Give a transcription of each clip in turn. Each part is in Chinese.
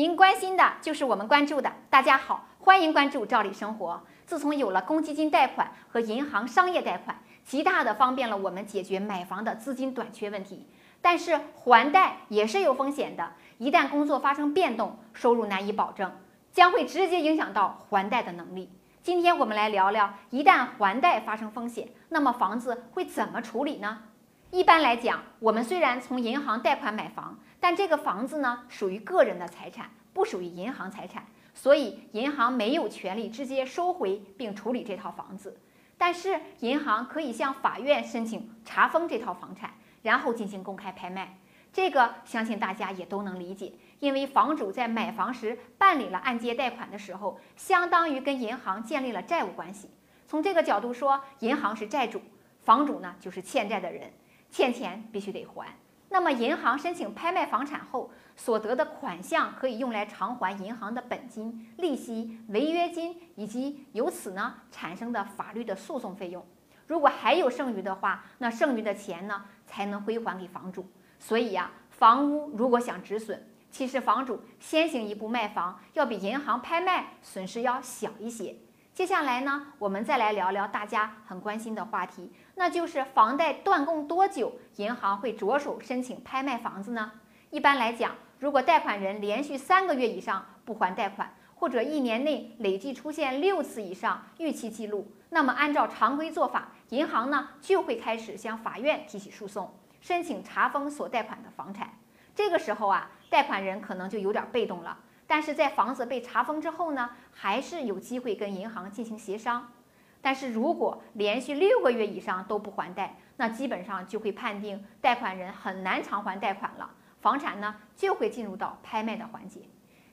您关心的就是我们关注的。大家好，欢迎关注赵丽生活。自从有了公积金贷款和银行商业贷款，极大的方便了我们解决买房的资金短缺问题。但是还贷也是有风险的，一旦工作发生变动，收入难以保证，将会直接影响到还贷的能力。今天我们来聊聊，一旦还贷发生风险，那么房子会怎么处理呢？一般来讲，我们虽然从银行贷款买房，但这个房子呢属于个人的财产，不属于银行财产，所以银行没有权利直接收回并处理这套房子。但是银行可以向法院申请查封这套房产，然后进行公开拍卖。这个相信大家也都能理解，因为房主在买房时办理了按揭贷款的时候，相当于跟银行建立了债务关系。从这个角度说，银行是债主，房主呢就是欠债的人。欠钱必须得还，那么银行申请拍卖房产后所得的款项可以用来偿还银行的本金、利息、违约金以及由此呢产生的法律的诉讼费用。如果还有剩余的话，那剩余的钱呢才能归还给房主。所以呀，房屋如果想止损，其实房主先行一步卖房，要比银行拍卖损失要小一些。接下来呢，我们再来聊聊大家很关心的话题，那就是房贷断供多久，银行会着手申请拍卖房子呢？一般来讲，如果贷款人连续三个月以上不还贷款，或者一年内累计出现六次以上逾期记录，那么按照常规做法，银行呢就会开始向法院提起诉讼，申请查封所贷款的房产。这个时候啊，贷款人可能就有点被动了。但是在房子被查封之后呢，还是有机会跟银行进行协商。但是如果连续六个月以上都不还贷，那基本上就会判定贷款人很难偿还贷款了，房产呢就会进入到拍卖的环节。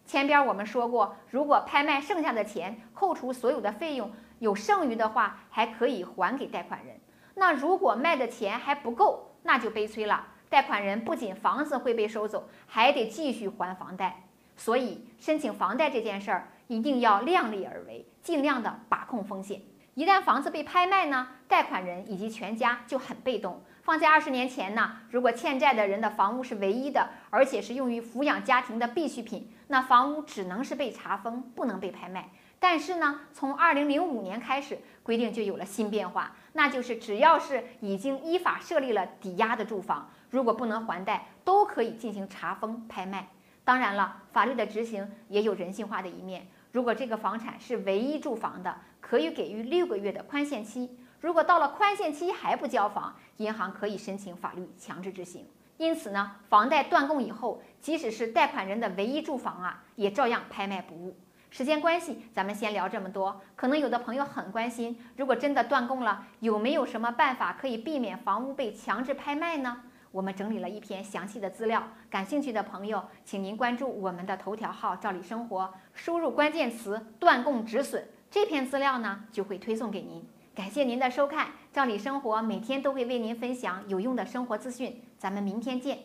前边我们说过，如果拍卖剩下的钱扣除所有的费用有剩余的话，还可以还给贷款人。那如果卖的钱还不够，那就悲催了，贷款人不仅房子会被收走，还得继续还房贷。所以，申请房贷这件事儿一定要量力而为，尽量的把控风险。一旦房子被拍卖呢，贷款人以及全家就很被动。放在二十年前呢，如果欠债的人的房屋是唯一的，而且是用于抚养家庭的必需品，那房屋只能是被查封，不能被拍卖。但是呢，从二零零五年开始，规定就有了新变化，那就是只要是已经依法设立了抵押的住房，如果不能还贷，都可以进行查封拍卖。当然了，法律的执行也有人性化的一面。如果这个房产是唯一住房的，可以给予六个月的宽限期。如果到了宽限期还不交房，银行可以申请法律强制执行。因此呢，房贷断供以后，即使是贷款人的唯一住房啊，也照样拍卖不误。时间关系，咱们先聊这么多。可能有的朋友很关心，如果真的断供了，有没有什么办法可以避免房屋被强制拍卖呢？我们整理了一篇详细的资料，感兴趣的朋友，请您关注我们的头条号“照理生活”，输入关键词“断供止损”，这篇资料呢就会推送给您。感谢您的收看，照理生活每天都会为您分享有用的生活资讯，咱们明天见。